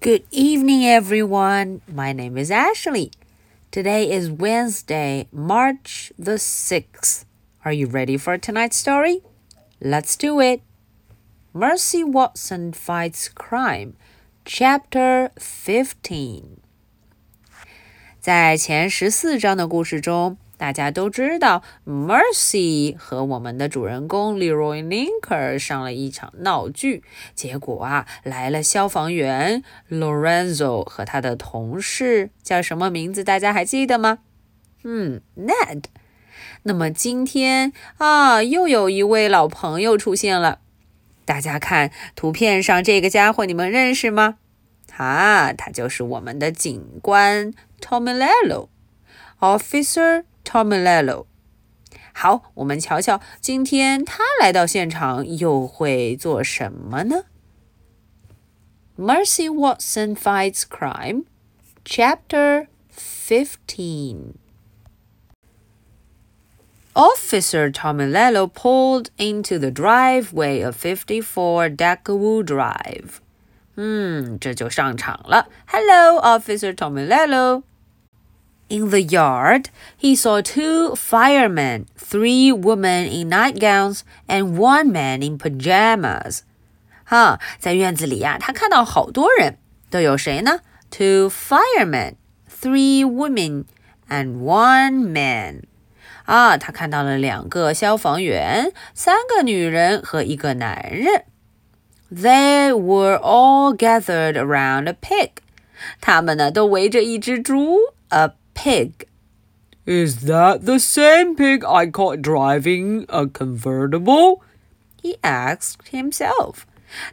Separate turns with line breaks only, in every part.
Good evening, everyone. My name is Ashley. Today is Wednesday, March the 6th. Are you ready for tonight's story? Let's do it. Mercy Watson Fights Crime, Chapter 15. 在前十四章的故事中， 大家都知道，Mercy 和我们的主人公 Leroy Linker 上了一场闹剧。结果啊，来了消防员 Lorenzo 和他的同事，叫什么名字？大家还记得吗？嗯，Ned。那么今天啊，又有一位老朋友出现了。大家看图片上这个家伙，你们认识吗？啊，他就是我们的警官 Tomilello，Officer。Tomilello。好，我们瞧瞧今天他来到现场又会做什么呢？Mercy Watson Fights Crime, Chapter Fifteen. Officer Tomilello pulled into the driveway of 54 Deckawoo Drive. 嗯，这就上场了。Hello, Officer Tomilello. In the yard, he saw two firemen, three women in nightgowns, and one man in pajamas. 哈，在院子里呀、啊，他看到好多人，都有谁呢？Two firemen, three women, and one man. 啊，他看到了两个消防员，三个女人和一个男人。They were all gathered around a pig. 他们呢，都围着一只猪，a pig.
Is that the same pig I caught driving a convertible?
He asked himself.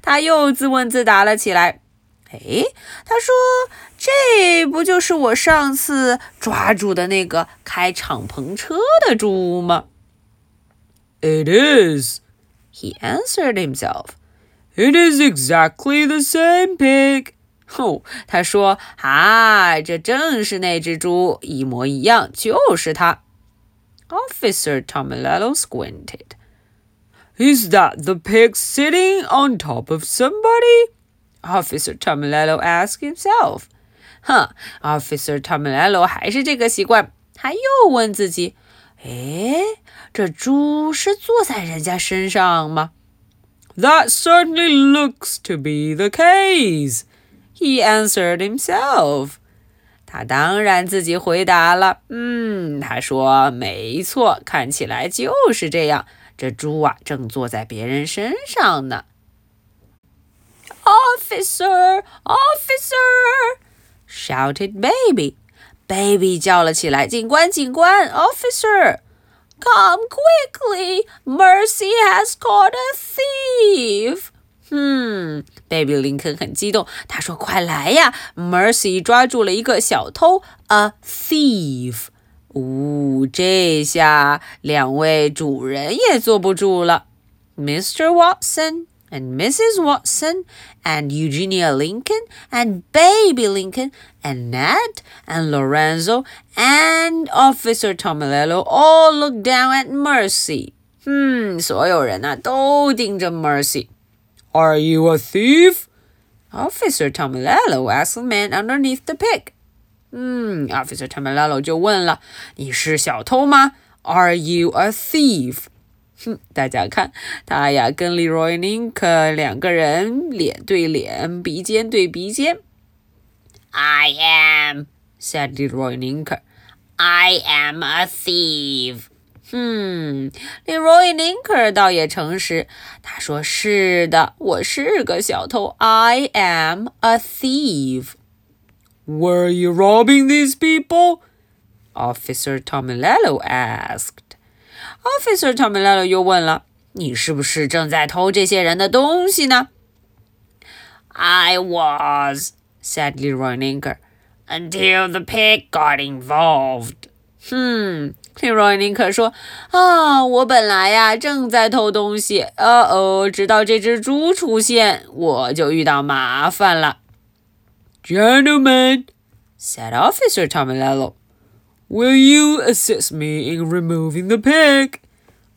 他又自问自答了起来。哎，他说：“这不就是我上次抓住的那个开敞篷车的猪吗？”
It is,
he answered himself.
It is exactly the same pig.
哦，他说：“啊，这正是那只猪，一模一样，就是它。” Officer Tomilello squinted.
Is that the pig sitting on top of somebody?
Officer Tomilello asked himself. 哼，Officer Tomilello 还是这个习惯，他又问自己：“诶，这猪是坐在人家身上吗？”
That certainly looks to be the case.
He answered himself. 他当然自己回答了。嗯，他说：“没错，看起来就是这样。这猪啊，正坐在别人身上呢。” Officer, officer! shouted Baby. Baby 叫了起来：“警官，警官！Officer, come quickly! Mercy has caught a thief!” 嗯，贝比林肯很激动，他说：“快来呀！”Mercy 抓住了一个小偷，a Mr. Watson and Mrs. Watson and Eugenia Lincoln and Baby Lincoln and Ned and Lorenzo and Officer Tomilello all looked down at Mercy。嗯，所有人呐、啊、都盯着 Mercy。
are you a thief?
Officer Tomilello asked the man underneath the pig. Hmm, officer Tomilello 就问了：“你是小偷吗？Are you a thief？” 哼，大家看，他呀跟 Leroy Nink 两个人脸对脸，鼻尖对鼻尖。I am," said Leroy Nink. "I am a thief." 嗯，令 Roy Linker 倒也诚实，他说：“是的，我是个小偷，I am a thief。”
Were you robbing these people?
Officer Tomilello asked. Officer Tomilello 又问了：“你是不是正在偷这些人的东西呢？”I was, said Leroy Ninker, until the pig got involved. 嗯。利罗尼克说：“啊，我本来呀正在偷东西，呃哦，直到这只猪出现，我就遇到麻烦了。”
Gentlemen,
said Officer Tomilello,
will you assist me in removing the pig?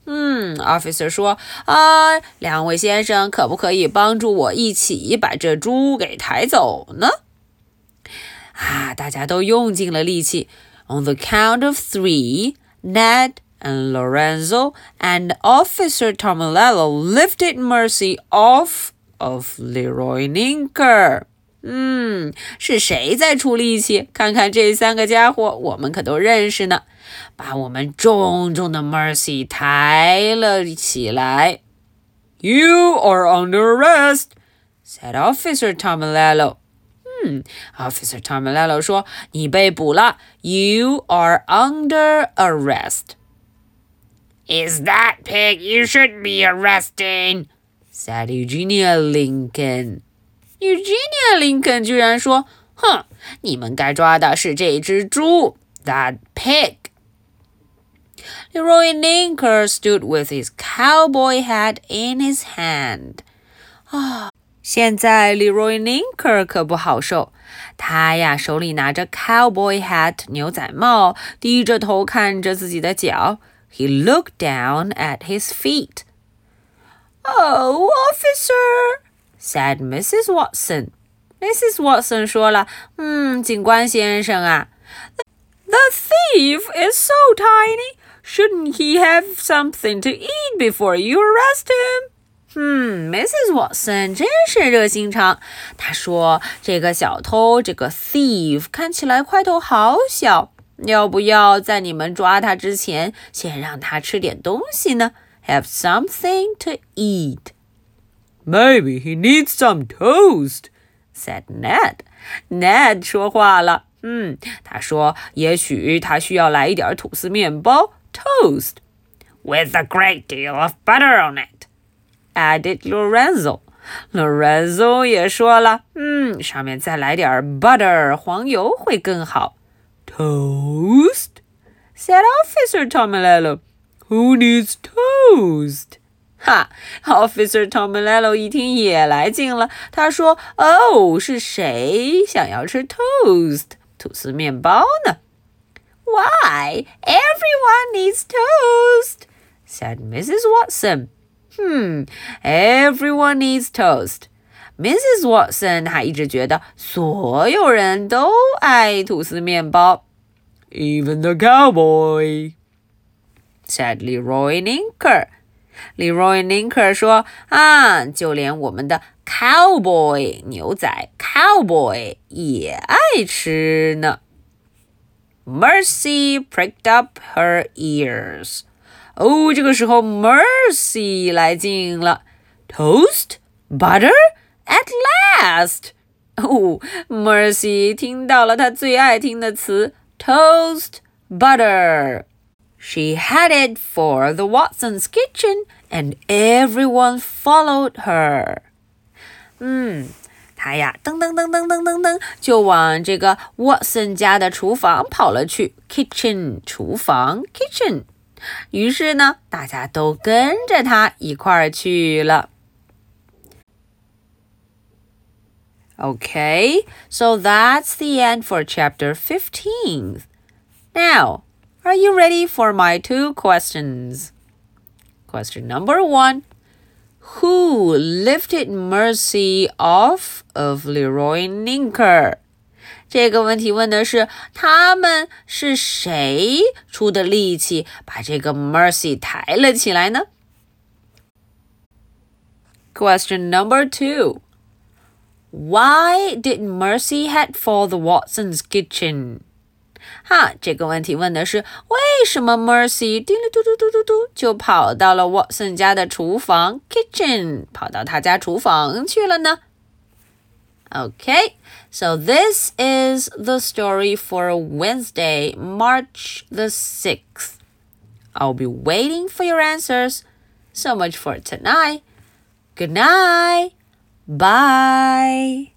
嗯，officer 说啊，两位先生，可不可以帮助我一起把这猪给抬走呢？啊，大家都用尽了力气。On the count of three, Ned and Lorenzo and Officer Tomilello lifted Mercy off of Leroy Ninker. Hmm, 嗯，是谁在出力气？看看这三个家伙，我们可都认识呢。把我们重重的 Mercy 抬了起来。
You are under arrest,"
said Officer Tomilello. 嗯，Officer Tomilello "You are under arrest。”
Is that pig you should be arresting?
said Eugenia Lincoln. Eugenia Lincoln 居然说：“哼，你们该抓的是这只猪，that pig。” Leroy Ninker stood with his cowboy hat in his hand. Ah. 现在 Leroy Lincoln 可不好受，他呀手里拿着 cowboy hat 牛仔帽，低着头看着自己的脚。He looked down at his feet. Oh, officer, said Mrs. Watson. Mrs. Watson 说了：“嗯，警官先生啊，The thief is so tiny. Shouldn't he have something to eat before you arrest him?” 嗯，Mrs. Watson 真是热心肠。她说：“这个小偷，这个 thief 看起来块头好小，要不要在你们抓他之前，先让他吃点东西呢？” have something to eat.
Maybe he needs some toast,
said Ned. Ned 说话了，嗯，他说，也许他需要来一点吐司面包，toast,
with a great deal of butter on it,
added Lorenzo. Lorenzo。Lorenzo 也说了，嗯，上面再来点 butter 黄油会更好。
Toast
said Officer Tomilello.
Who needs toast?
哈，Officer Tomilello 一听也来劲了，他说：“哦，是谁想要吃 toast 吐司面包呢？”Why everyone needs toast? said Mrs. Watson. 嗯，everyone needs toast. Mrs. Watson 还一直觉得所有人都爱吐司面包，
even the cowboy
said Leroy Ninker. Leroy Ninker 说：“啊，就连我们的 cowboy 牛仔 cowboy 也爱吃呢。” Mercy pricked up her ears. 哦，这个时候 Mercy 来劲了。Toast, butter, at last. 哦，Mercy 听到了她最爱听的词 toast, butter。she headed for the Watsons' kitchen, and everyone followed her. 嗯，她呀，噔噔噔噔噔噔噔，就往这个 Watson 家的厨房跑了去。Kitchen 厨房，kitchen。 于是呢，大家都跟着她一块儿去了。Okay, so that's the end for chapter 15. Now, are you ready for my two questions? Question number one Who lifted Mercy off of Leroy Ninker? 这个问题问的是他们是谁出的力气把这个 Mercy 抬了起来呢？Question number two. Why did Mercy head for the Watsons' kitchen? 哈，这个问题问的是为什么 Mercy 滴哩嘟嘟嘟嘟嘟就跑到了 Watson 家的厨房 kitchen，跑到他家厨房去了呢？Okay, so this is the story for Wednesday, March the 6th. I'll be waiting for your answers. So much for tonight. Good night. Bye.